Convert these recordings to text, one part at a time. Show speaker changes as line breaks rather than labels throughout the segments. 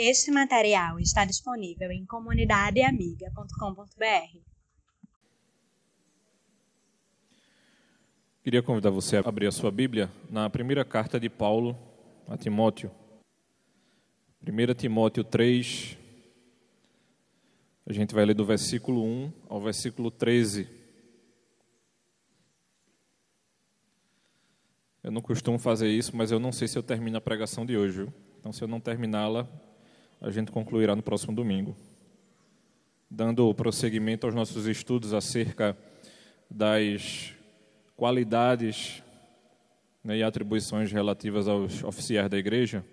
Este material está disponível em comunidadeamiga.com.br.
Queria convidar você a abrir a sua Bíblia na primeira carta de Paulo a Timóteo. 1 Timóteo 3, a gente vai ler do versículo 1 ao versículo 13. Eu não costumo fazer isso, mas eu não sei se eu termino a pregação de hoje. Viu? Então, se eu não terminá-la, a gente concluirá no próximo domingo. Dando prosseguimento aos nossos estudos acerca das qualidades né, e atribuições relativas aos oficiais da igreja.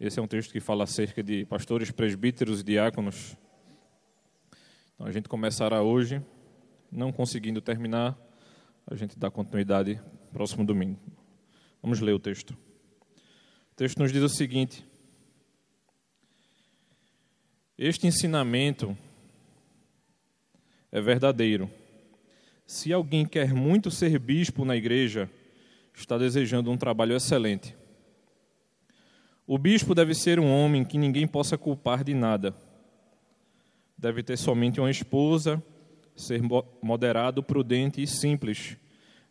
Esse é um texto que fala acerca de pastores, presbíteros e diáconos. Então, a gente começará hoje, não conseguindo terminar, a gente dá continuidade próximo domingo. Vamos ler o texto. O texto nos diz o seguinte: Este ensinamento é verdadeiro. Se alguém quer muito ser bispo na igreja, está desejando um trabalho excelente. O bispo deve ser um homem que ninguém possa culpar de nada. Deve ter somente uma esposa, ser moderado, prudente e simples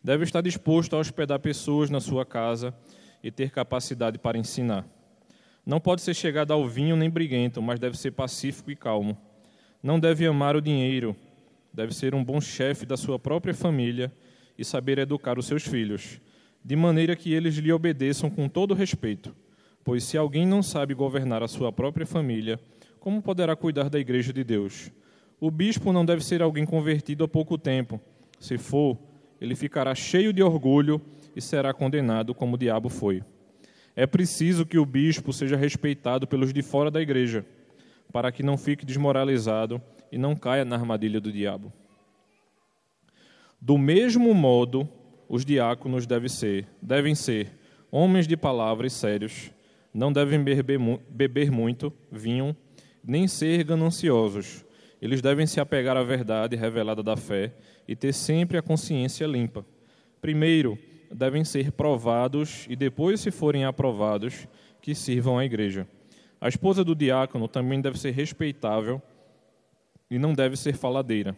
deve estar disposto a hospedar pessoas na sua casa e ter capacidade para ensinar. Não pode ser chegado ao vinho nem briguento, mas deve ser pacífico e calmo. Não deve amar o dinheiro, deve ser um bom chefe da sua própria família e saber educar os seus filhos, de maneira que eles lhe obedeçam com todo respeito. Pois se alguém não sabe governar a sua própria família, como poderá cuidar da igreja de Deus? O bispo não deve ser alguém convertido há pouco tempo. Se for, ele ficará cheio de orgulho e será condenado como o diabo foi. É preciso que o bispo seja respeitado pelos de fora da igreja, para que não fique desmoralizado e não caia na armadilha do diabo. Do mesmo modo, os diáconos devem ser, devem ser homens de palavra e sérios, não devem beber, beber muito vinho, nem ser gananciosos. Eles devem se apegar à verdade revelada da fé e ter sempre a consciência limpa. Primeiro, devem ser provados e depois, se forem aprovados, que sirvam à igreja. A esposa do diácono também deve ser respeitável e não deve ser faladeira.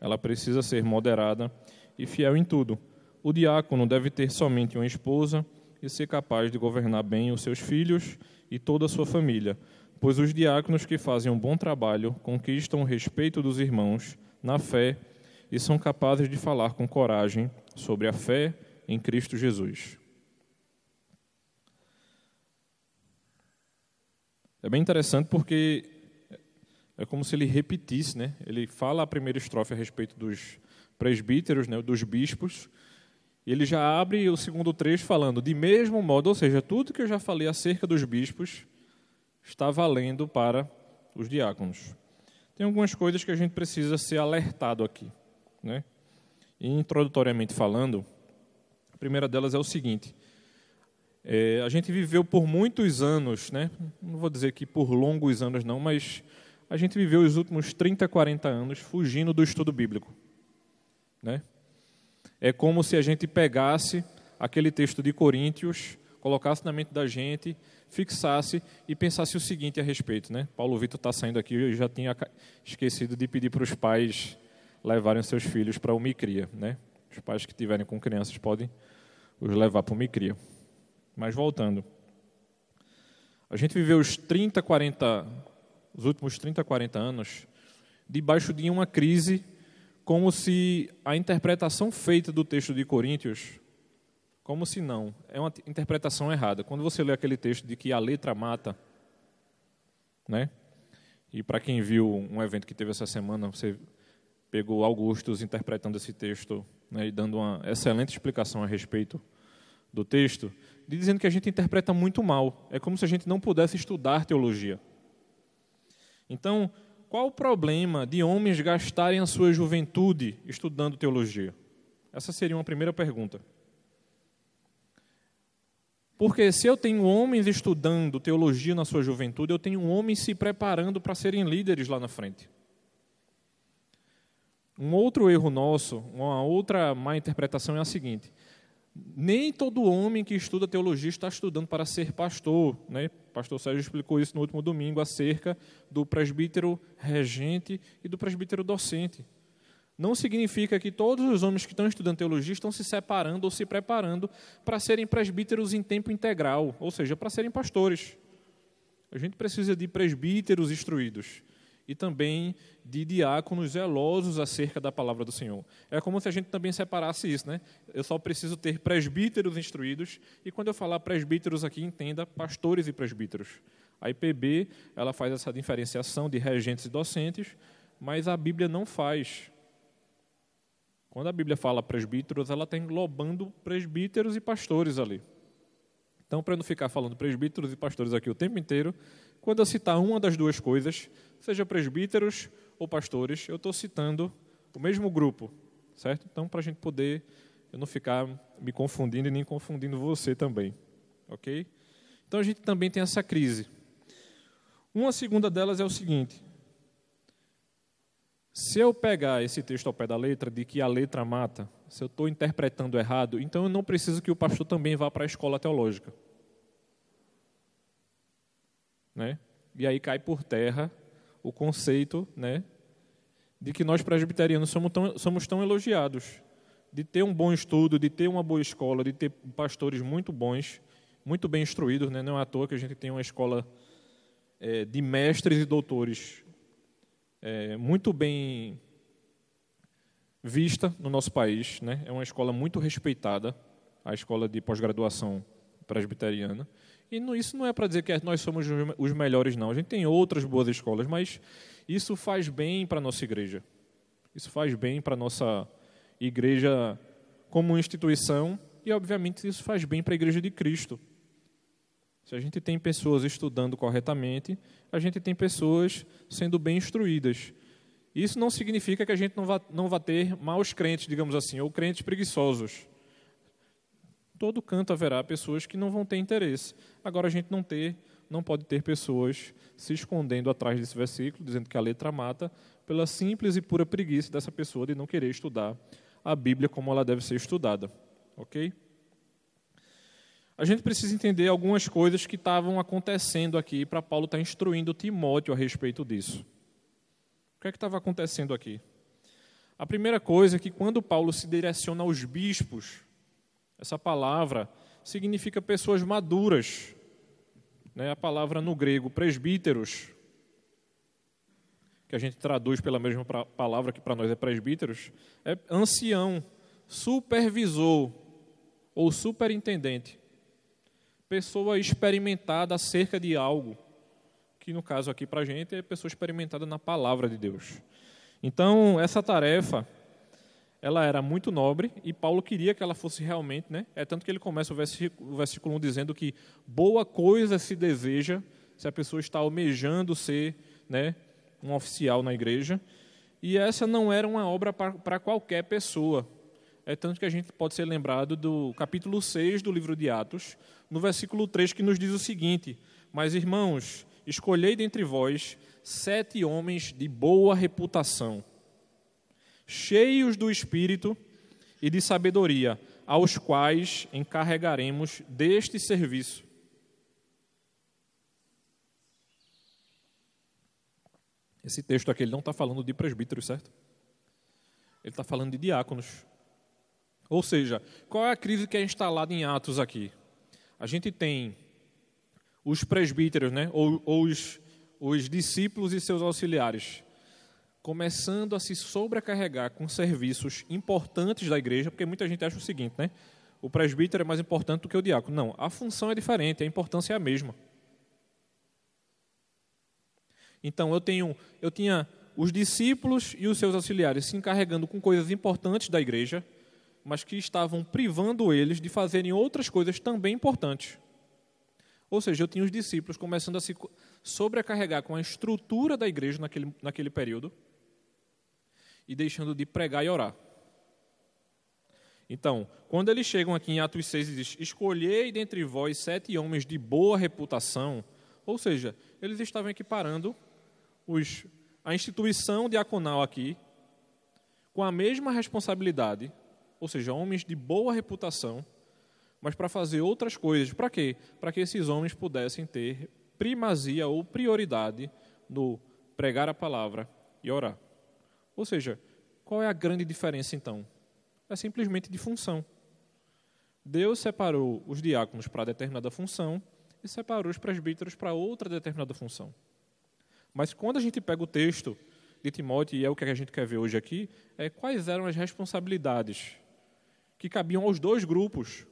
Ela precisa ser moderada e fiel em tudo. O diácono deve ter somente uma esposa e ser capaz de governar bem os seus filhos e toda a sua família, pois os diáconos que fazem um bom trabalho conquistam o respeito dos irmãos na fé e são capazes de falar com coragem sobre a fé em Cristo Jesus. É bem interessante porque é como se ele repetisse, né? Ele fala a primeira estrofe a respeito dos presbíteros, né, dos bispos, e ele já abre o segundo trecho falando de mesmo modo, ou seja, tudo que eu já falei acerca dos bispos está valendo para os diáconos. Tem algumas coisas que a gente precisa ser alertado aqui. Né? E, introdutoriamente falando, primeira delas é o seguinte: é, a gente viveu por muitos anos, né? não vou dizer que por longos anos não, mas a gente viveu os últimos 30, 40 anos fugindo do estudo bíblico. Né? É como se a gente pegasse aquele texto de Coríntios, colocasse na mente da gente, fixasse e pensasse o seguinte a respeito. Né? Paulo Vitor está saindo aqui, eu já tinha esquecido de pedir para os pais levarem seus filhos para o Micria. Né? Os pais que tiverem com crianças podem os levar para o Micria. Mas voltando. A gente viveu os 30, 40, os últimos 30, 40 anos debaixo de uma crise como se a interpretação feita do texto de Coríntios, como se não, é uma interpretação errada. Quando você lê aquele texto de que a letra mata, né? E para quem viu um evento que teve essa semana, você pegou Augustus interpretando esse texto né, e dando uma excelente explicação a respeito do texto, dizendo que a gente interpreta muito mal. É como se a gente não pudesse estudar teologia. Então, qual o problema de homens gastarem a sua juventude estudando teologia? Essa seria uma primeira pergunta. Porque se eu tenho homens estudando teologia na sua juventude, eu tenho homens se preparando para serem líderes lá na frente. Um outro erro nosso, uma outra má interpretação é a seguinte: Nem todo homem que estuda teologia está estudando para ser pastor. Né? Pastor Sérgio explicou isso no último domingo acerca do presbítero regente e do presbítero docente. Não significa que todos os homens que estão estudando teologia estão se separando ou se preparando para serem presbíteros em tempo integral, ou seja, para serem pastores. A gente precisa de presbíteros instruídos e também de diáconos zelosos acerca da palavra do Senhor. É como se a gente também separasse isso, né? Eu só preciso ter presbíteros instruídos e quando eu falar presbíteros aqui, entenda pastores e presbíteros. A IPB, ela faz essa diferenciação de regentes e docentes, mas a Bíblia não faz. Quando a Bíblia fala presbíteros, ela está englobando presbíteros e pastores ali. Então, para não ficar falando presbíteros e pastores aqui o tempo inteiro, quando eu citar uma das duas coisas, seja presbíteros ou pastores, eu estou citando o mesmo grupo, certo? Então, para a gente poder eu não ficar me confundindo e nem confundindo você também, ok? Então, a gente também tem essa crise. Uma segunda delas é o seguinte: se eu pegar esse texto ao pé da letra, de que a letra mata, se eu estou interpretando errado, então eu não preciso que o pastor também vá para a escola teológica. Né? E aí cai por terra o conceito né, de que nós presbiterianos somos tão, somos tão elogiados, de ter um bom estudo, de ter uma boa escola, de ter pastores muito bons, muito bem instruídos. Né? Não é à toa que a gente tem uma escola é, de mestres e doutores é, muito bem vista no nosso país, né? É uma escola muito respeitada, a escola de pós-graduação presbiteriana. E não, isso não é para dizer que nós somos os melhores, não. A gente tem outras boas escolas, mas isso faz bem para a nossa igreja. Isso faz bem para a nossa igreja como instituição e, obviamente, isso faz bem para a igreja de Cristo. Se a gente tem pessoas estudando corretamente, a gente tem pessoas sendo bem instruídas. Isso não significa que a gente não vá, não vá ter maus crentes, digamos assim, ou crentes preguiçosos. Todo canto haverá pessoas que não vão ter interesse. Agora a gente não ter, não pode ter pessoas se escondendo atrás desse versículo, dizendo que a letra mata, pela simples e pura preguiça dessa pessoa de não querer estudar a Bíblia como ela deve ser estudada. OK? a gente precisa entender algumas coisas que estavam acontecendo aqui para Paulo estar tá instruindo Timóteo a respeito disso. O que é que estava acontecendo aqui? A primeira coisa é que quando Paulo se direciona aos bispos, essa palavra significa pessoas maduras. Né? A palavra no grego presbíteros, que a gente traduz pela mesma palavra que para nós é presbíteros, é ancião, supervisor ou superintendente pessoa experimentada acerca de algo, que no caso aqui para a gente é pessoa experimentada na palavra de Deus. Então, essa tarefa, ela era muito nobre e Paulo queria que ela fosse realmente, né? É tanto que ele começa o versículo, o versículo 1 dizendo que boa coisa se deseja se a pessoa está almejando ser, né, um oficial na igreja. E essa não era uma obra para qualquer pessoa. É tanto que a gente pode ser lembrado do capítulo 6 do livro de Atos, no versículo 3, que nos diz o seguinte: Mas irmãos, escolhei dentre vós sete homens de boa reputação, cheios do espírito e de sabedoria, aos quais encarregaremos deste serviço. Esse texto aqui ele não está falando de presbíteros, certo? Ele está falando de diáconos. Ou seja, qual é a crise que é instalada em Atos aqui? A gente tem os presbíteros, né, ou, ou os, os discípulos e seus auxiliares, começando a se sobrecarregar com serviços importantes da igreja, porque muita gente acha o seguinte, né? O presbítero é mais importante do que o diácono. Não, a função é diferente, a importância é a mesma. Então eu tenho, eu tinha os discípulos e os seus auxiliares se encarregando com coisas importantes da igreja, mas que estavam privando eles de fazerem outras coisas também importantes. Ou seja, eu tinha os discípulos começando a se sobrecarregar com a estrutura da igreja naquele, naquele período e deixando de pregar e orar. Então, quando eles chegam aqui em Atos 6 e diz: Escolhei dentre vós sete homens de boa reputação, ou seja, eles estavam equiparando os, a instituição diaconal aqui com a mesma responsabilidade ou seja, homens de boa reputação, mas para fazer outras coisas. Para quê? Para que esses homens pudessem ter primazia ou prioridade no pregar a palavra e orar. Ou seja, qual é a grande diferença então? É simplesmente de função. Deus separou os diáconos para determinada função e separou os presbíteros para outra determinada função. Mas quando a gente pega o texto de Timóteo, e é o que a gente quer ver hoje aqui, é quais eram as responsabilidades que cabiam aos dois grupos.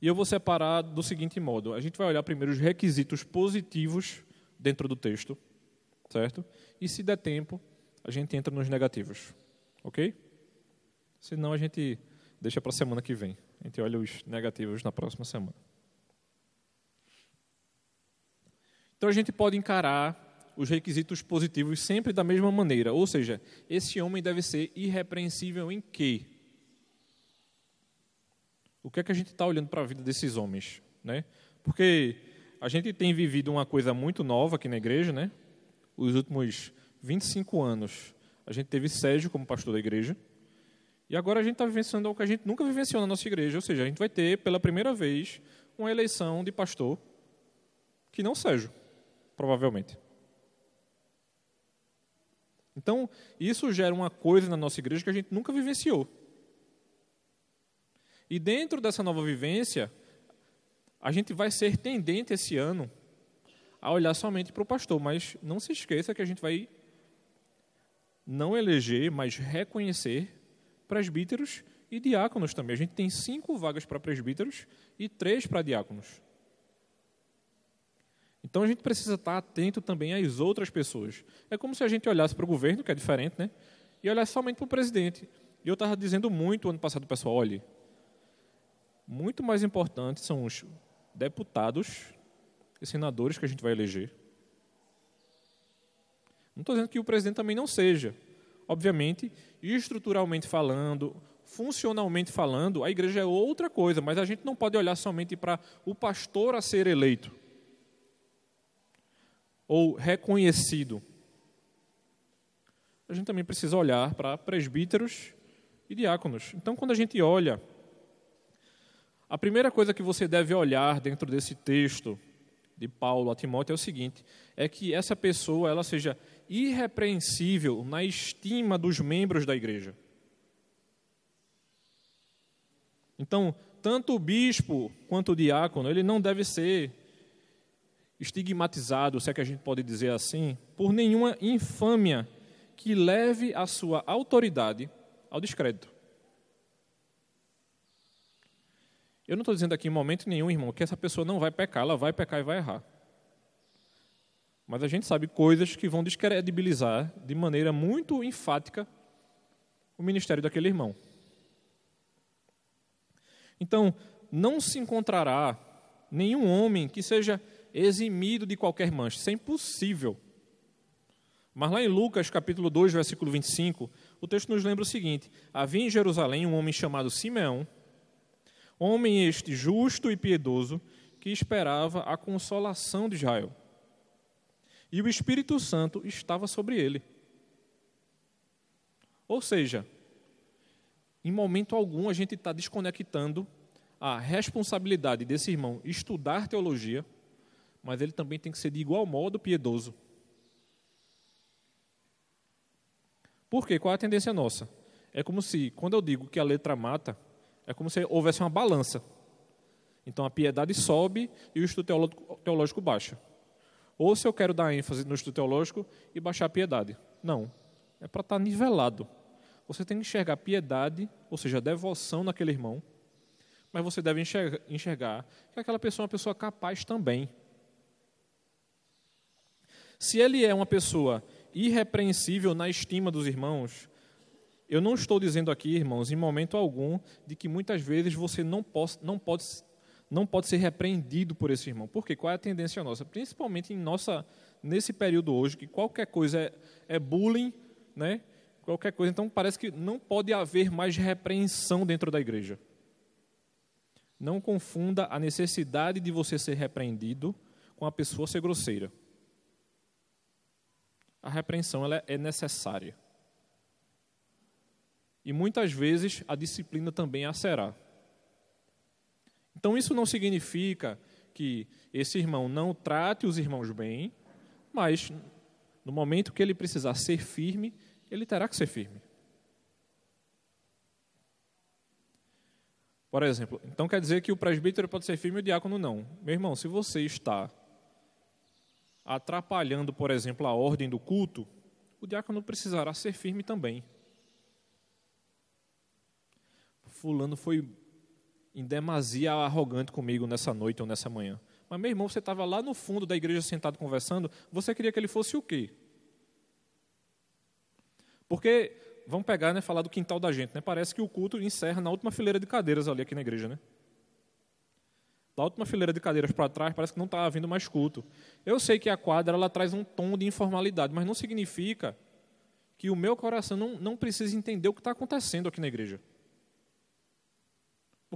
E eu vou separar do seguinte modo: a gente vai olhar primeiro os requisitos positivos dentro do texto, certo? E se der tempo, a gente entra nos negativos, ok? Senão a gente deixa para a semana que vem. A gente olha os negativos na próxima semana. Então a gente pode encarar os requisitos positivos sempre da mesma maneira, ou seja, esse homem deve ser irrepreensível em quê? O que é que a gente está olhando para a vida desses homens, né? Porque a gente tem vivido uma coisa muito nova aqui na igreja, né? Os últimos 25 anos, a gente teve Sérgio como pastor da igreja. E agora a gente está vivenciando algo que a gente nunca vivenciou na nossa igreja, ou seja, a gente vai ter pela primeira vez uma eleição de pastor que não Sérgio, provavelmente. Então, isso gera uma coisa na nossa igreja que a gente nunca vivenciou. E dentro dessa nova vivência, a gente vai ser tendente esse ano a olhar somente para o pastor, mas não se esqueça que a gente vai não eleger, mas reconhecer presbíteros e diáconos também. A gente tem cinco vagas para presbíteros e três para diáconos. Então a gente precisa estar atento também às outras pessoas. É como se a gente olhasse para o governo, que é diferente, né? E olhasse somente para o presidente. E eu estava dizendo muito ano passado, pessoal, olhe, muito mais importante são os deputados e senadores que a gente vai eleger. Não estou dizendo que o presidente também não seja. Obviamente, estruturalmente falando, funcionalmente falando, a igreja é outra coisa, mas a gente não pode olhar somente para o pastor a ser eleito ou reconhecido. A gente também precisa olhar para presbíteros e diáconos. Então, quando a gente olha, a primeira coisa que você deve olhar dentro desse texto de Paulo a Timóteo é o seguinte: é que essa pessoa ela seja irrepreensível na estima dos membros da igreja. Então, tanto o bispo quanto o diácono, ele não deve ser estigmatizado, se é que a gente pode dizer assim, por nenhuma infâmia que leve a sua autoridade ao descrédito. Eu não estou dizendo aqui em momento nenhum, irmão, que essa pessoa não vai pecar, ela vai pecar e vai errar. Mas a gente sabe coisas que vão descredibilizar de maneira muito enfática o ministério daquele irmão. Então, não se encontrará nenhum homem que seja eximido de qualquer mancha. Isso é impossível. Mas lá em Lucas, capítulo 2, versículo 25, o texto nos lembra o seguinte: Havia em Jerusalém um homem chamado Simeão, homem este justo e piedoso, que esperava a consolação de Israel e o Espírito Santo estava sobre ele. Ou seja, em momento algum a gente está desconectando a responsabilidade desse irmão estudar teologia, mas ele também tem que ser de igual modo piedoso. Por quê? Qual é a tendência nossa? É como se, quando eu digo que a letra mata, é como se houvesse uma balança. Então a piedade sobe e o estudo teológico baixa. Ou se eu quero dar ênfase no estudo teológico e baixar a piedade. Não. É para estar tá nivelado. Você tem que enxergar piedade, ou seja, devoção naquele irmão, mas você deve enxergar, enxergar que aquela pessoa é uma pessoa capaz também. Se ele é uma pessoa irrepreensível na estima dos irmãos, eu não estou dizendo aqui, irmãos, em momento algum, de que muitas vezes você não, pode, não pode não pode ser repreendido por esse irmão. Por quê? Qual é a tendência nossa? Principalmente em nossa, nesse período hoje, que qualquer coisa é, é bullying, né? qualquer coisa. Então parece que não pode haver mais repreensão dentro da igreja. Não confunda a necessidade de você ser repreendido com a pessoa ser grosseira. A repreensão ela é necessária. E muitas vezes a disciplina também a será. Então isso não significa que esse irmão não trate os irmãos bem, mas no momento que ele precisar ser firme, ele terá que ser firme. Por exemplo, então quer dizer que o presbítero pode ser firme e o diácono não. Meu irmão, se você está atrapalhando, por exemplo, a ordem do culto, o diácono precisará ser firme também. Fulano foi em demasia arrogante comigo nessa noite ou nessa manhã. Mas, meu irmão, você estava lá no fundo da igreja sentado conversando, você queria que ele fosse o quê? Porque, vamos pegar, né, falar do quintal da gente, né? Parece que o culto encerra na última fileira de cadeiras ali aqui na igreja, né? Da última fileira de cadeiras para trás, parece que não está havendo mais culto. Eu sei que a quadra ela traz um tom de informalidade, mas não significa que o meu coração não, não precisa entender o que está acontecendo aqui na igreja.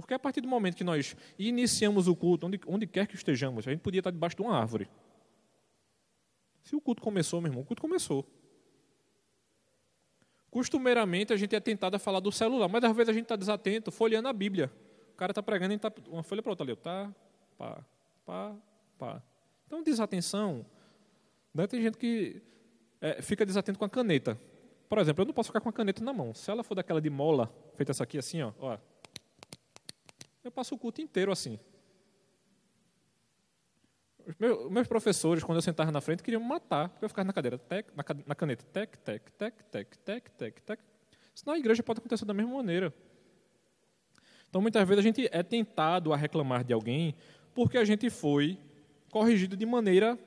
Porque a partir do momento que nós iniciamos o culto, onde, onde quer que estejamos, a gente podia estar debaixo de uma árvore. Se o culto começou, meu irmão, o culto começou. Costumeiramente a gente é tentado a falar do celular, mas às vezes a gente está desatento, folheando a Bíblia. O cara está pregando e está uma folha para outra ali. Tá, pá, pá, pá. Então, desatenção. Né? Tem gente que é, fica desatento com a caneta. Por exemplo, eu não posso ficar com a caneta na mão. Se ela for daquela de mola, feita essa aqui assim, ó, ó eu passo o culto inteiro assim. Os meus, professores, quando eu sentava na frente, queriam me matar, porque eu ficava na cadeira, tec, na, na caneta, tec, tec, tec, tec, tec, tec, tec. Senão a igreja pode acontecer da mesma maneira. Então, muitas vezes a gente é tentado a reclamar de alguém porque a gente foi corrigido de maneira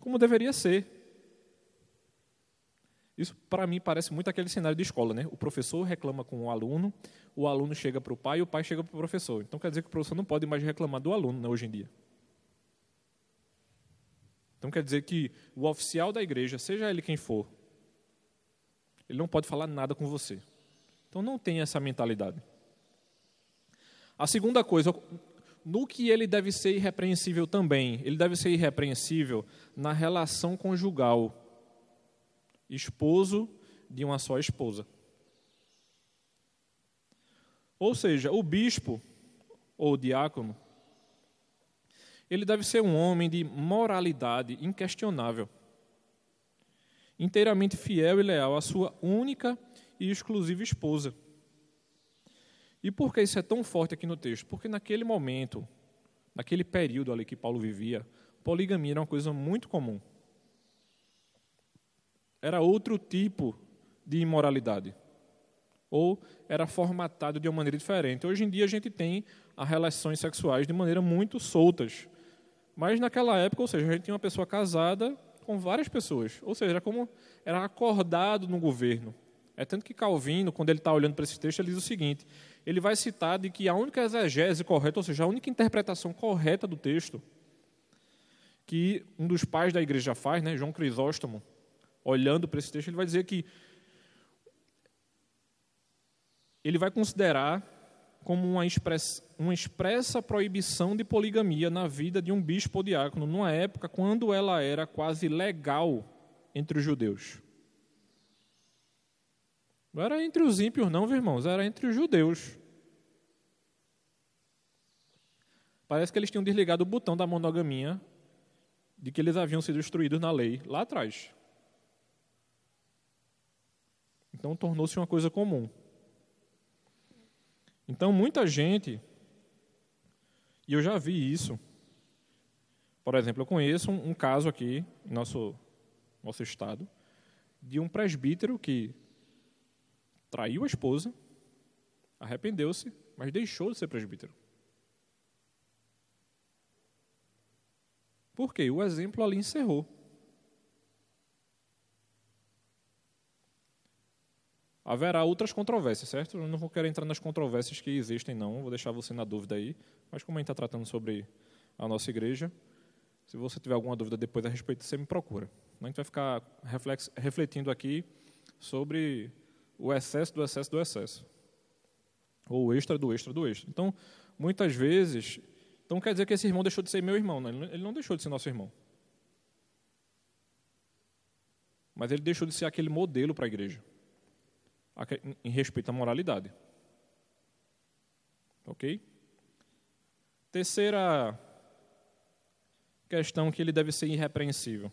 como deveria ser. Isso, para mim, parece muito aquele cenário de escola, né? O professor reclama com o aluno, o aluno chega para o pai e o pai chega para o professor. Então, quer dizer que o professor não pode mais reclamar do aluno né, hoje em dia. Então, quer dizer que o oficial da igreja, seja ele quem for, ele não pode falar nada com você. Então, não tenha essa mentalidade. A segunda coisa, no que ele deve ser irrepreensível também, ele deve ser irrepreensível na relação conjugal esposo de uma só esposa. Ou seja, o bispo ou diácono, ele deve ser um homem de moralidade inquestionável, inteiramente fiel e leal à sua única e exclusiva esposa. E por que isso é tão forte aqui no texto? Porque naquele momento, naquele período ali que Paulo vivia, poligamia era uma coisa muito comum era outro tipo de imoralidade. Ou era formatado de uma maneira diferente. Hoje em dia a gente tem as relações sexuais de maneira muito soltas. Mas naquela época, ou seja, a gente tinha uma pessoa casada com várias pessoas. Ou seja, era como era acordado no governo. É tanto que Calvino, quando ele está olhando para esse texto, ele diz o seguinte: ele vai citar de que a única exegese correta, ou seja, a única interpretação correta do texto, que um dos pais da igreja faz, né, João Crisóstomo, olhando para esse texto, ele vai dizer que ele vai considerar como uma expressa, uma expressa proibição de poligamia na vida de um bispo ou diácono, numa época quando ela era quase legal entre os judeus. Não era entre os ímpios, não, irmãos, era entre os judeus. Parece que eles tinham desligado o botão da monogamia de que eles haviam sido instruídos na lei lá atrás. Então tornou-se uma coisa comum. Então muita gente, e eu já vi isso, por exemplo, eu conheço um, um caso aqui em nosso, nosso estado, de um presbítero que traiu a esposa, arrependeu-se, mas deixou de ser presbítero. Por quê? O exemplo ali encerrou. Haverá outras controvérsias, certo? Eu não vou querer entrar nas controvérsias que existem, não. Vou deixar você na dúvida aí. Mas como a gente está tratando sobre a nossa igreja, se você tiver alguma dúvida depois a respeito, você me procura. A gente vai ficar refletindo aqui sobre o excesso do excesso do excesso. Ou o extra do extra do extra. Então, muitas vezes, então quer dizer que esse irmão deixou de ser meu irmão. Né? Ele não deixou de ser nosso irmão. Mas ele deixou de ser aquele modelo para a igreja em respeito à moralidade. Ok? Terceira questão que ele deve ser irrepreensível.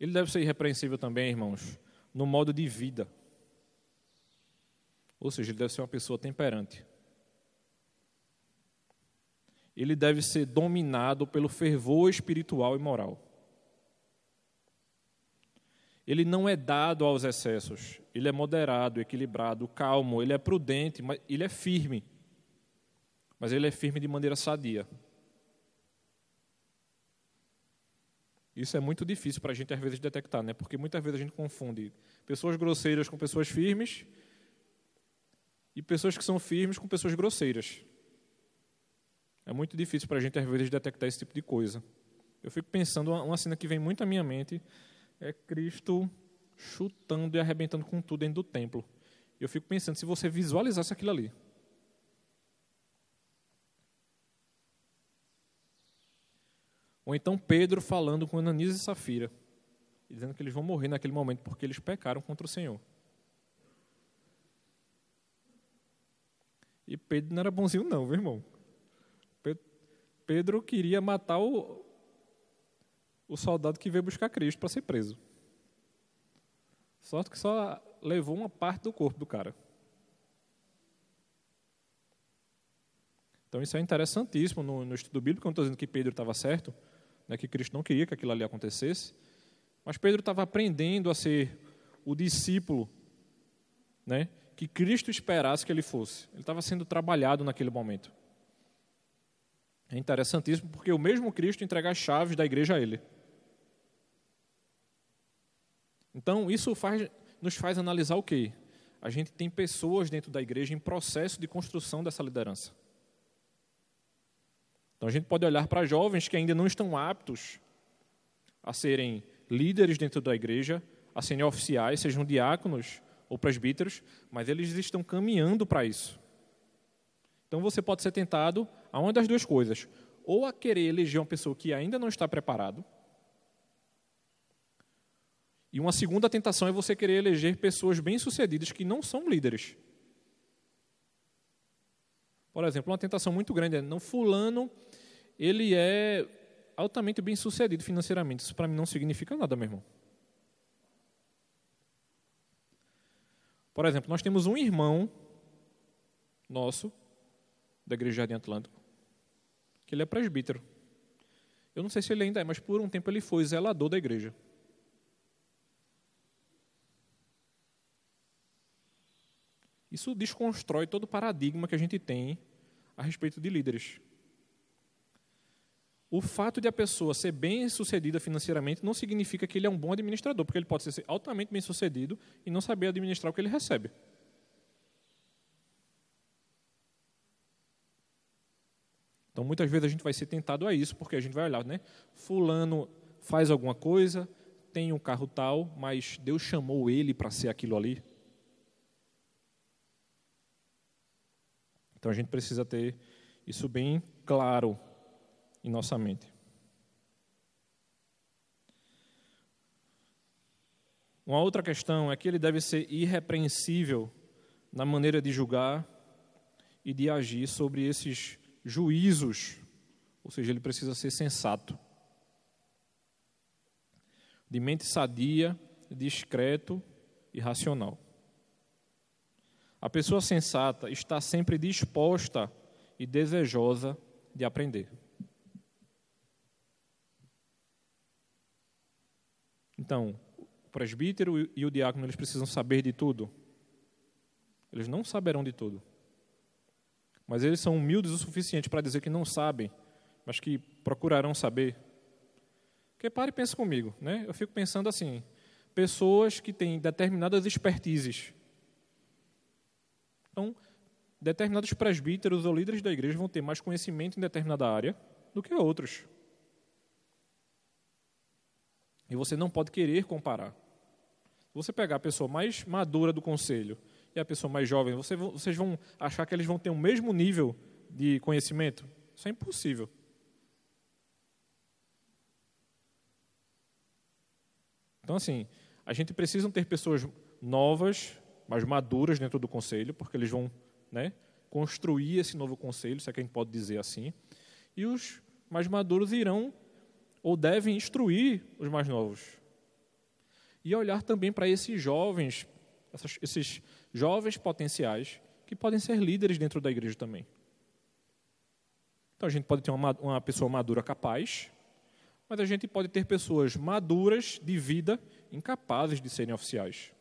Ele deve ser irrepreensível também, irmãos, no modo de vida. Ou seja, ele deve ser uma pessoa temperante. Ele deve ser dominado pelo fervor espiritual e moral. Ele não é dado aos excessos. Ele é moderado, equilibrado, calmo, ele é prudente, mas ele é firme. Mas ele é firme de maneira sadia. Isso é muito difícil para a gente, às vezes, detectar, né? porque muitas vezes a gente confunde pessoas grosseiras com pessoas firmes e pessoas que são firmes com pessoas grosseiras. É muito difícil para a gente, às vezes, detectar esse tipo de coisa. Eu fico pensando, uma cena que vem muito à minha mente é Cristo chutando e arrebentando com tudo dentro do templo. Eu fico pensando, se você visualizasse aquilo ali, Ou então Pedro falando com Ananias e Safira, dizendo que eles vão morrer naquele momento porque eles pecaram contra o Senhor. E Pedro não era bonzinho, não, viu, irmão? Pedro queria matar o, o soldado que veio buscar Cristo para ser preso. Sorte que só levou uma parte do corpo do cara. Então isso é interessantíssimo no, no estudo bíblico. Eu não estou dizendo que Pedro estava certo, né, que Cristo não queria que aquilo ali acontecesse, mas Pedro estava aprendendo a ser o discípulo né, que Cristo esperasse que ele fosse. Ele estava sendo trabalhado naquele momento. É interessantíssimo porque o mesmo Cristo entrega as chaves da igreja a ele. Então, isso faz, nos faz analisar o quê? A gente tem pessoas dentro da igreja em processo de construção dessa liderança. Então a gente pode olhar para jovens que ainda não estão aptos a serem líderes dentro da igreja, a serem oficiais, sejam diáconos ou presbíteros, mas eles estão caminhando para isso. Então você pode ser tentado a uma das duas coisas: ou a querer eleger uma pessoa que ainda não está preparado, e uma segunda tentação é você querer eleger pessoas bem-sucedidas que não são líderes. Por exemplo, uma tentação muito grande é, não, fulano, ele é altamente bem sucedido financeiramente. Isso para mim não significa nada, meu irmão. Por exemplo, nós temos um irmão nosso, da Igreja Jardim Atlântico, que ele é presbítero. Eu não sei se ele ainda é, mas por um tempo ele foi zelador da igreja. Isso desconstrói todo o paradigma que a gente tem a respeito de líderes. O fato de a pessoa ser bem sucedida financeiramente não significa que ele é um bom administrador, porque ele pode ser altamente bem sucedido e não saber administrar o que ele recebe. Então, muitas vezes a gente vai ser tentado a isso, porque a gente vai olhar, né? Fulano faz alguma coisa, tem um carro tal, mas Deus chamou ele para ser aquilo ali. Então a gente precisa ter isso bem claro em nossa mente. Uma outra questão é que ele deve ser irrepreensível na maneira de julgar e de agir sobre esses juízos, ou seja, ele precisa ser sensato, de mente sadia, discreto e racional. A pessoa sensata está sempre disposta e desejosa de aprender. Então, o presbítero e o diácono eles precisam saber de tudo. Eles não saberão de tudo. Mas eles são humildes o suficiente para dizer que não sabem, mas que procurarão saber. Porque pare e pense comigo, né? Eu fico pensando assim, pessoas que têm determinadas expertises então, determinados presbíteros ou líderes da igreja vão ter mais conhecimento em determinada área do que outros. E você não pode querer comparar. Se você pegar a pessoa mais madura do conselho e a pessoa mais jovem, você, vocês vão achar que eles vão ter o mesmo nível de conhecimento? Isso é impossível. Então, assim, a gente precisa ter pessoas novas, mais maduras dentro do conselho, porque eles vão né, construir esse novo conselho, se é que a gente pode dizer assim, e os mais maduros irão ou devem instruir os mais novos. E olhar também para esses jovens, esses jovens potenciais que podem ser líderes dentro da igreja também. Então a gente pode ter uma, uma pessoa madura capaz, mas a gente pode ter pessoas maduras de vida incapazes de serem oficiais.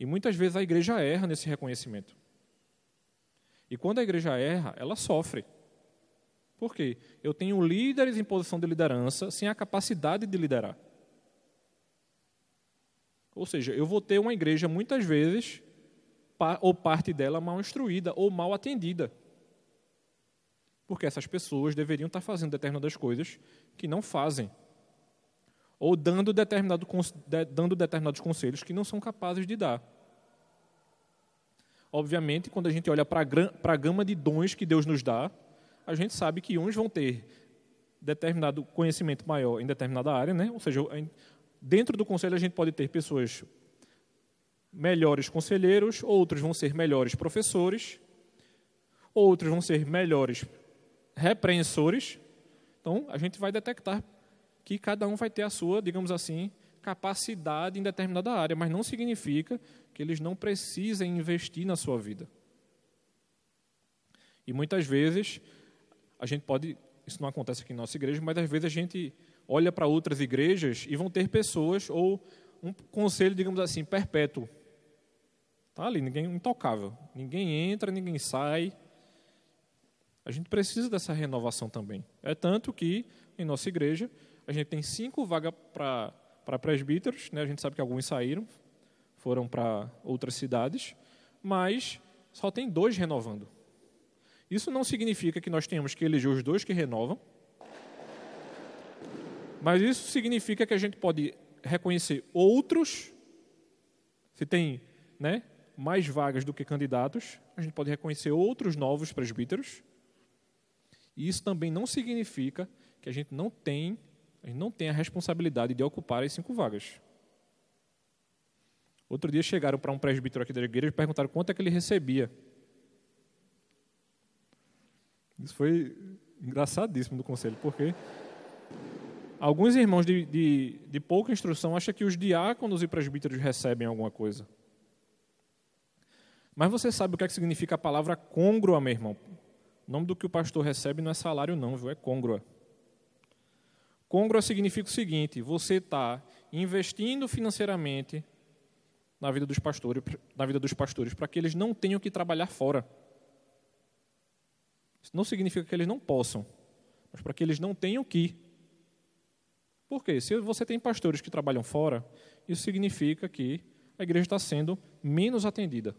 E muitas vezes a igreja erra nesse reconhecimento. E quando a igreja erra, ela sofre. Por quê? Eu tenho líderes em posição de liderança sem a capacidade de liderar. Ou seja, eu vou ter uma igreja muitas vezes, ou parte dela mal instruída ou mal atendida. Porque essas pessoas deveriam estar fazendo determinadas coisas que não fazem. Ou dando, determinado, dando determinados conselhos que não são capazes de dar. Obviamente, quando a gente olha para a gama de dons que Deus nos dá, a gente sabe que uns vão ter determinado conhecimento maior em determinada área, né? ou seja, dentro do conselho a gente pode ter pessoas melhores conselheiros, outros vão ser melhores professores, outros vão ser melhores repreensores. Então, a gente vai detectar que cada um vai ter a sua, digamos assim, capacidade em determinada área, mas não significa que eles não precisem investir na sua vida. E muitas vezes a gente pode, isso não acontece aqui na nossa igreja, mas às vezes a gente olha para outras igrejas e vão ter pessoas ou um conselho, digamos assim, perpétuo. Tá ali, ninguém intocável. Ninguém entra, ninguém sai. A gente precisa dessa renovação também. É tanto que em nossa igreja a gente tem cinco vagas para presbíteros, né? A gente sabe que alguns saíram, foram para outras cidades, mas só tem dois renovando. Isso não significa que nós tenhamos que eleger os dois que renovam, mas isso significa que a gente pode reconhecer outros, se tem né, mais vagas do que candidatos, a gente pode reconhecer outros novos presbíteros. E isso também não significa que a gente não tem, gente não tem a responsabilidade de ocupar as cinco vagas. Outro dia chegaram para um presbítero aqui da igreja e perguntaram quanto é que ele recebia. Isso foi engraçadíssimo do conselho, porque Alguns irmãos de, de, de pouca instrução acham que os diáconos e presbíteros recebem alguma coisa. Mas você sabe o que, é que significa a palavra côngrua, meu irmão? O nome do que o pastor recebe não é salário, não, viu? É côngrua. Côngrua significa o seguinte: você está investindo financeiramente na vida dos pastores, na vida dos pastores, para que eles não tenham que trabalhar fora. Isso não significa que eles não possam, mas para que eles não tenham que. Por quê? Se você tem pastores que trabalham fora, isso significa que a igreja está sendo menos atendida.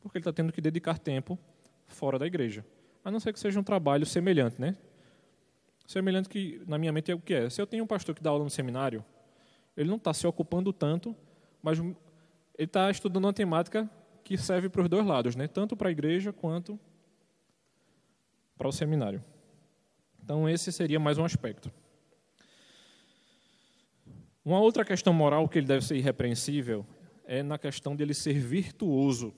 Porque ele está tendo que dedicar tempo fora da igreja. A não ser que seja um trabalho semelhante, né? Semelhante que, na minha mente, é o que é. Se eu tenho um pastor que dá aula no seminário, ele não está se ocupando tanto, mas ele está estudando uma temática que serve para os dois lados, né? Tanto para a igreja quanto para o seminário. Então, esse seria mais um aspecto. Uma outra questão moral que ele deve ser irrepreensível é na questão de ele ser virtuoso.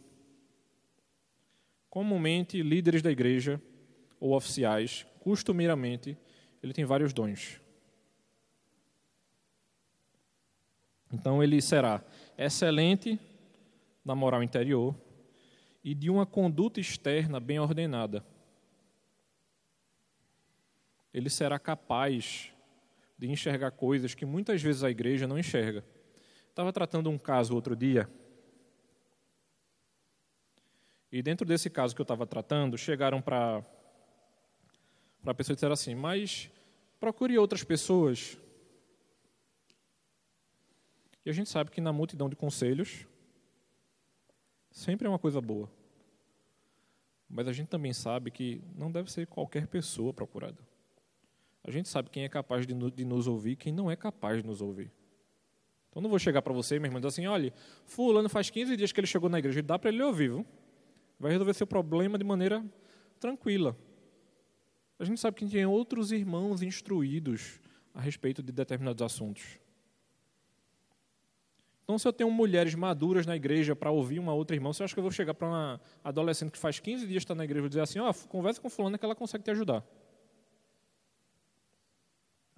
Comumente, líderes da igreja ou oficiais, costumeiramente, ele tem vários dons. Então, ele será excelente na moral interior e de uma conduta externa bem ordenada. Ele será capaz de enxergar coisas que muitas vezes a igreja não enxerga. Estava tratando um caso outro dia. E dentro desse caso que eu estava tratando, chegaram para a pessoa disseram assim: Mas procure outras pessoas. E a gente sabe que na multidão de conselhos, sempre é uma coisa boa. Mas a gente também sabe que não deve ser qualquer pessoa procurada. A gente sabe quem é capaz de, de nos ouvir, quem não é capaz de nos ouvir. Então não vou chegar para você, meu irmão, e dizer assim, olha, fulano faz 15 dias que ele chegou na igreja, dá para ele ouvir, viu? Vai resolver seu problema de maneira tranquila. A gente sabe que tem outros irmãos instruídos a respeito de determinados assuntos. Então, se eu tenho mulheres maduras na igreja para ouvir uma outra irmã, você acha que eu vou chegar para uma adolescente que faz 15 dias está na igreja e dizer assim: ó, oh, conversa com fulana que ela consegue te ajudar?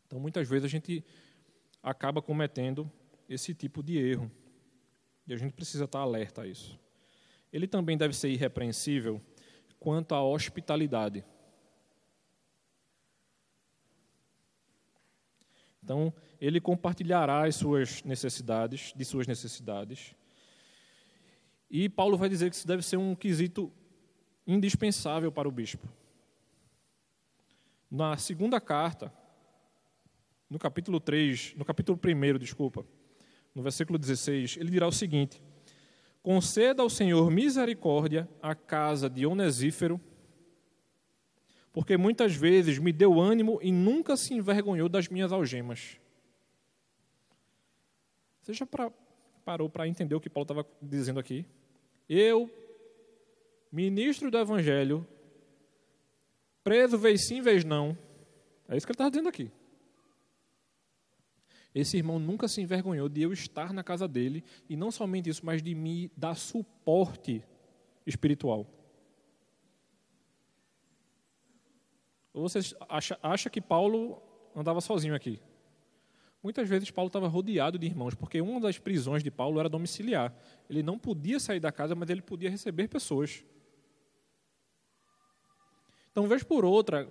Então, muitas vezes a gente acaba cometendo esse tipo de erro. E a gente precisa estar alerta a isso. Ele também deve ser irrepreensível quanto à hospitalidade. Então, ele compartilhará as suas necessidades, de suas necessidades. E Paulo vai dizer que isso deve ser um quesito indispensável para o bispo. Na segunda carta, no capítulo 3, no capítulo 1, desculpa, no versículo 16, ele dirá o seguinte: Conceda ao Senhor misericórdia à casa de Onesífero, porque muitas vezes me deu ânimo e nunca se envergonhou das minhas algemas. Você já pra, parou para entender o que Paulo estava dizendo aqui? Eu, ministro do Evangelho, preso vez sim, vez não. É isso que ele está dizendo aqui. Esse irmão nunca se envergonhou de eu estar na casa dele e não somente isso, mas de me dar suporte espiritual. Ou você acha, acha que Paulo andava sozinho aqui? Muitas vezes Paulo estava rodeado de irmãos, porque uma das prisões de Paulo era domiciliar. Ele não podia sair da casa, mas ele podia receber pessoas. Então, vez por outra,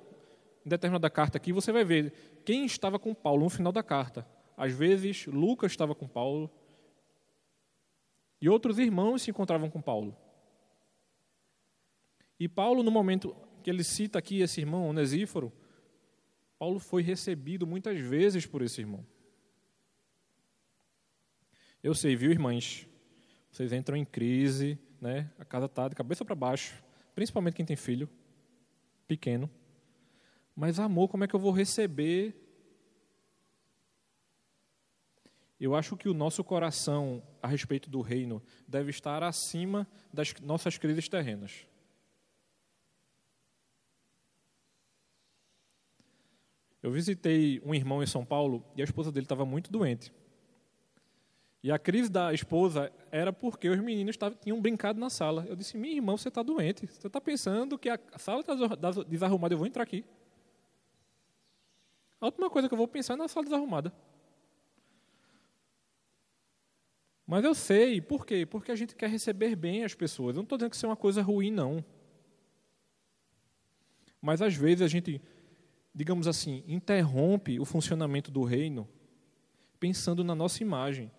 em determinada carta aqui, você vai ver quem estava com Paulo no final da carta. Às vezes, Lucas estava com Paulo e outros irmãos se encontravam com Paulo. E Paulo, no momento que ele cita aqui esse irmão, Onesíforo, Paulo foi recebido muitas vezes por esse irmão. Eu sei, viu, irmãs? Vocês entram em crise, né? A casa está de cabeça para baixo, principalmente quem tem filho pequeno. Mas amor, como é que eu vou receber Eu acho que o nosso coração a respeito do reino deve estar acima das nossas crises terrenas. Eu visitei um irmão em São Paulo e a esposa dele estava muito doente. E a crise da esposa era porque os meninos tavam, tinham brincado na sala. Eu disse: Minha irmã, você está doente. Você está pensando que a sala está desarrumada, eu vou entrar aqui. A última coisa que eu vou pensar é na sala desarrumada. Mas eu sei, por quê? Porque a gente quer receber bem as pessoas. Eu não estou dizendo que isso é uma coisa ruim, não. Mas às vezes a gente, digamos assim, interrompe o funcionamento do reino pensando na nossa imagem.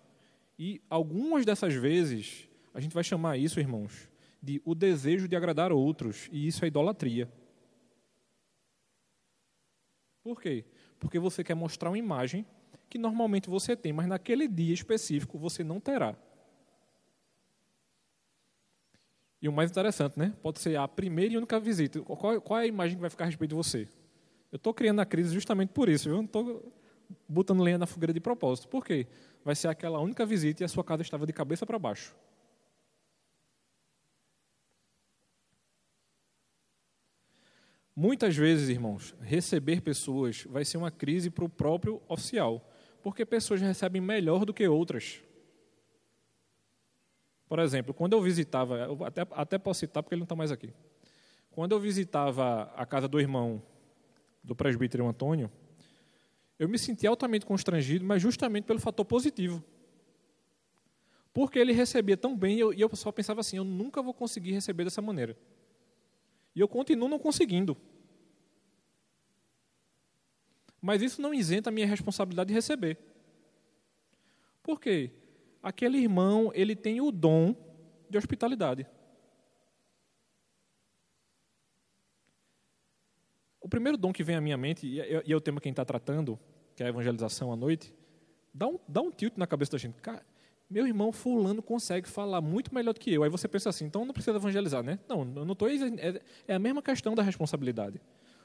E algumas dessas vezes, a gente vai chamar isso, irmãos, de o desejo de agradar outros, e isso é idolatria. Por quê? Porque você quer mostrar uma imagem que normalmente você tem, mas naquele dia específico você não terá. E o mais interessante, né? Pode ser a primeira e única visita. Qual, qual é a imagem que vai ficar a respeito de você? Eu estou criando a crise justamente por isso, viu? Não estou botando lenha na fogueira de propósito. Por quê? Vai ser aquela única visita e a sua casa estava de cabeça para baixo. Muitas vezes, irmãos, receber pessoas vai ser uma crise para o próprio oficial, porque pessoas recebem melhor do que outras. Por exemplo, quando eu visitava, eu até, até posso citar porque ele não está mais aqui. Quando eu visitava a casa do irmão do presbítero Antônio, eu me senti altamente constrangido, mas justamente pelo fator positivo. Porque ele recebia tão bem e eu, e eu só pensava assim: eu nunca vou conseguir receber dessa maneira. E eu continuo não conseguindo. Mas isso não isenta a minha responsabilidade de receber. Por quê? Aquele irmão, ele tem o dom de hospitalidade. O primeiro dom que vem à minha mente, e é, e é o tema que a gente está tratando, que é a evangelização à noite, dá um, dá um tilt na cabeça da gente. Cara, meu irmão fulano consegue falar muito melhor do que eu. Aí você pensa assim, então não precisa evangelizar, né? Não, eu não estou. É, é a mesma questão da responsabilidade.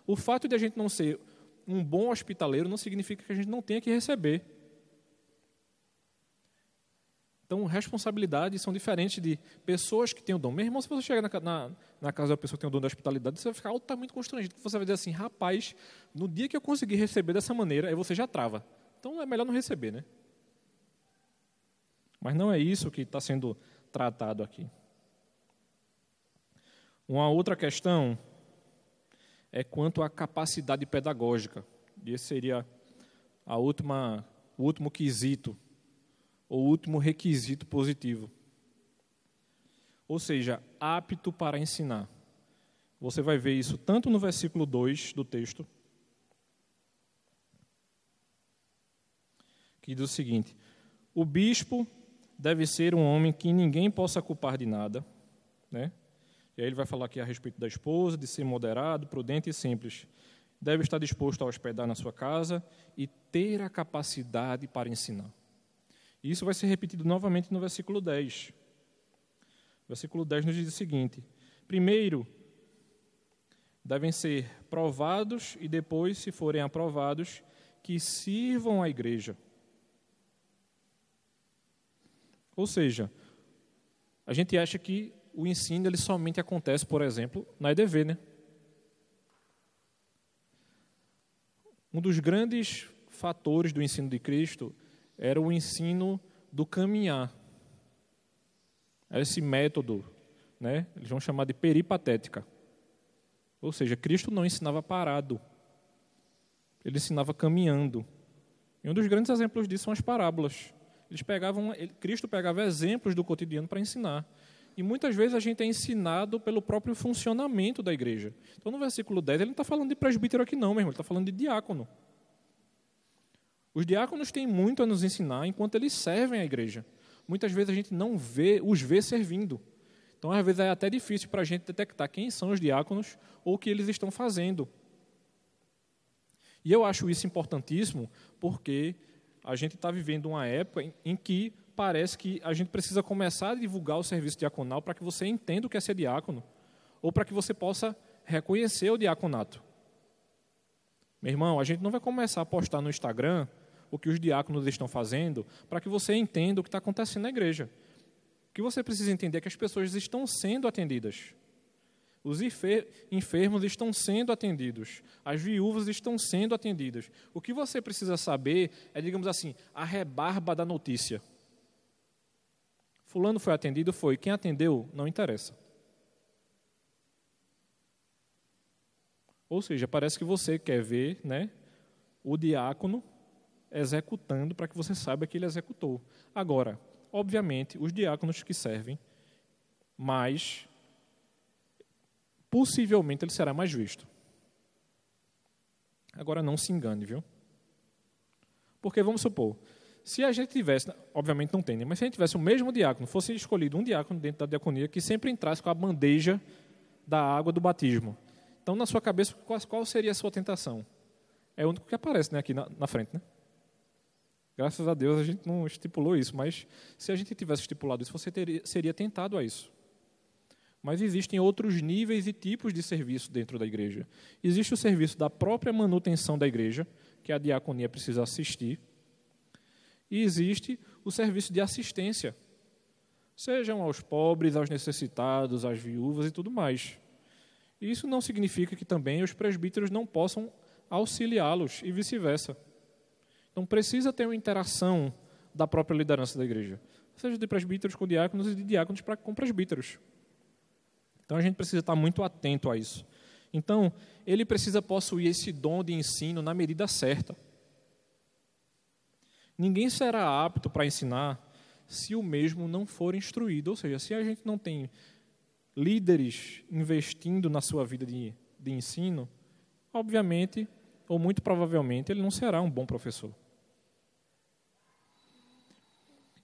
O fato de a gente não ser um bom hospitaleiro não significa que a gente não tenha que receber. Então, responsabilidades são diferentes de pessoas que têm o dom. Meu irmão, se você chegar na, na, na casa da pessoa que tem o dom da hospitalidade, você vai ficar altamente constrangido. Você vai dizer assim, rapaz, no dia que eu conseguir receber dessa maneira, aí você já trava. Então, é melhor não receber, né? Mas não é isso que está sendo tratado aqui. Uma outra questão é quanto à capacidade pedagógica. E esse seria a última, o último quesito, ou último requisito positivo. Ou seja, apto para ensinar. Você vai ver isso tanto no versículo 2 do texto, que diz o seguinte: O bispo deve ser um homem que ninguém possa culpar de nada, né? E aí ele vai falar aqui a respeito da esposa, de ser moderado, prudente e simples. Deve estar disposto a hospedar na sua casa e ter a capacidade para ensinar. E isso vai ser repetido novamente no versículo 10. O versículo 10 nos diz o seguinte: Primeiro, devem ser provados e depois, se forem aprovados, que sirvam à igreja. Ou seja, a gente acha que o ensino ele somente acontece, por exemplo, na EDV, né? Um dos grandes fatores do ensino de Cristo era o ensino do caminhar. Esse método, né? Eles vão chamar de peripatética. Ou seja, Cristo não ensinava parado. Ele ensinava caminhando. E um dos grandes exemplos disso são as parábolas. Eles pegavam, Cristo pegava exemplos do cotidiano para ensinar. E muitas vezes a gente é ensinado pelo próprio funcionamento da igreja. Então, no versículo 10, ele não está falando de presbítero aqui, não, meu irmão, ele está falando de diácono. Os diáconos têm muito a nos ensinar enquanto eles servem a igreja. Muitas vezes a gente não vê, os vê servindo. Então, às vezes, é até difícil para a gente detectar quem são os diáconos ou o que eles estão fazendo. E eu acho isso importantíssimo porque a gente está vivendo uma época em, que parece que a gente precisa começar a divulgar o serviço diaconal para que você entenda o que é ser diácono ou para que você possa reconhecer o diaconato. Meu irmão, a gente não vai começar a postar no Instagram o que os diáconos estão fazendo para que você entenda o que está acontecendo na igreja. O que você precisa entender é que as pessoas estão sendo atendidas. Os enfermos estão sendo atendidos. As viúvas estão sendo atendidas. O que você precisa saber é, digamos assim, a rebarba da notícia. Fulano foi atendido, foi. Quem atendeu, não interessa. Ou seja, parece que você quer ver né, o diácono executando para que você saiba que ele executou. Agora, obviamente, os diáconos que servem, mas possivelmente ele será mais visto. Agora não se engane, viu? Porque vamos supor, se a gente tivesse, obviamente não tem, né? mas se a gente tivesse o mesmo diácono, fosse escolhido um diácono dentro da diaconia que sempre entrasse com a bandeja da água do batismo. Então, na sua cabeça, qual, seria a sua tentação? É o único que aparece né, aqui na, na frente, né? Graças a Deus a gente não estipulou isso, mas se a gente tivesse estipulado isso, você teria, seria tentado a isso. Mas existem outros níveis e tipos de serviço dentro da igreja. Existe o serviço da própria manutenção da igreja, que a diaconia precisa assistir. E existe o serviço de assistência, sejam aos pobres, aos necessitados, às viúvas e tudo mais. Isso não significa que também os presbíteros não possam auxiliá-los e vice-versa. Então precisa ter uma interação da própria liderança da igreja, seja de presbíteros com diáconos e de diáconos com presbíteros. Então a gente precisa estar muito atento a isso. Então, ele precisa possuir esse dom de ensino na medida certa. Ninguém será apto para ensinar se o mesmo não for instruído, ou seja, se a gente não tem líderes investindo na sua vida de, de ensino, obviamente, ou muito provavelmente, ele não será um bom professor.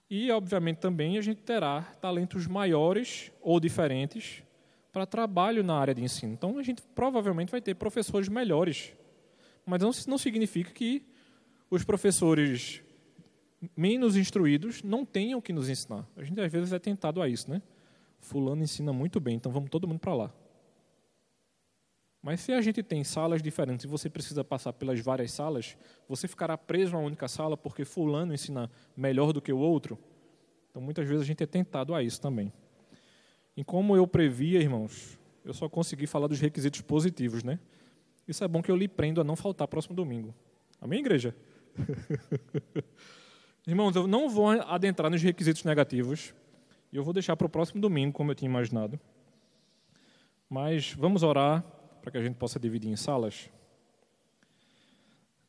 E, obviamente, também a gente terá talentos maiores ou diferentes para trabalho na área de ensino. Então, a gente provavelmente vai ter professores melhores. Mas não, não significa que os professores menos instruídos não tenham que nos ensinar. A gente, às vezes, é tentado a isso, né? Fulano ensina muito bem, então vamos todo mundo para lá. Mas se a gente tem salas diferentes e você precisa passar pelas várias salas, você ficará preso a uma única sala porque fulano ensina melhor do que o outro? Então muitas vezes a gente é tentado a isso também. E como eu previa, irmãos, eu só consegui falar dos requisitos positivos, né? Isso é bom que eu lhe prendo a não faltar próximo domingo. Amém, igreja? Irmãos, eu não vou adentrar nos requisitos negativos. E eu vou deixar para o próximo domingo, como eu tinha imaginado. Mas vamos orar para que a gente possa dividir em salas.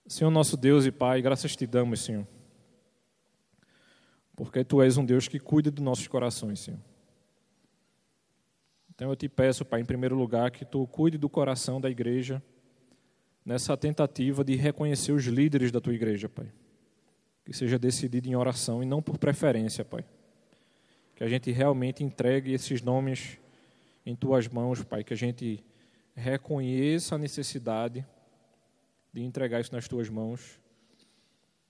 Senhor nosso Deus e Pai, graças te damos, Senhor. Porque tu és um Deus que cuida dos nossos corações, Senhor. Então eu te peço, Pai, em primeiro lugar, que tu cuide do coração da igreja nessa tentativa de reconhecer os líderes da tua igreja, Pai. Que seja decidido em oração e não por preferência, Pai. Que a gente realmente entregue esses nomes em tuas mãos, Pai. Que a gente reconheça a necessidade de entregar isso nas tuas mãos.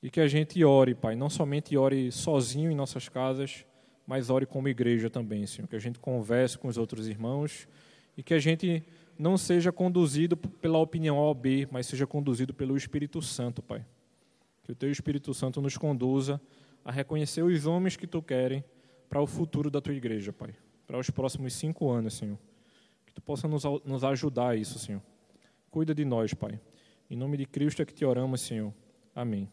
E que a gente ore, Pai. Não somente ore sozinho em nossas casas, mas ore como igreja também, Senhor. Que a gente converse com os outros irmãos e que a gente não seja conduzido pela opinião A ou B, mas seja conduzido pelo Espírito Santo, Pai. Que o Teu Espírito Santo nos conduza a reconhecer os homens que Tu querem para o futuro da Tua igreja, Pai. Para os próximos cinco anos, Senhor. Tu possa nos, nos ajudar a isso, Senhor. Cuida de nós, Pai. Em nome de Cristo é que te oramos, Senhor. Amém.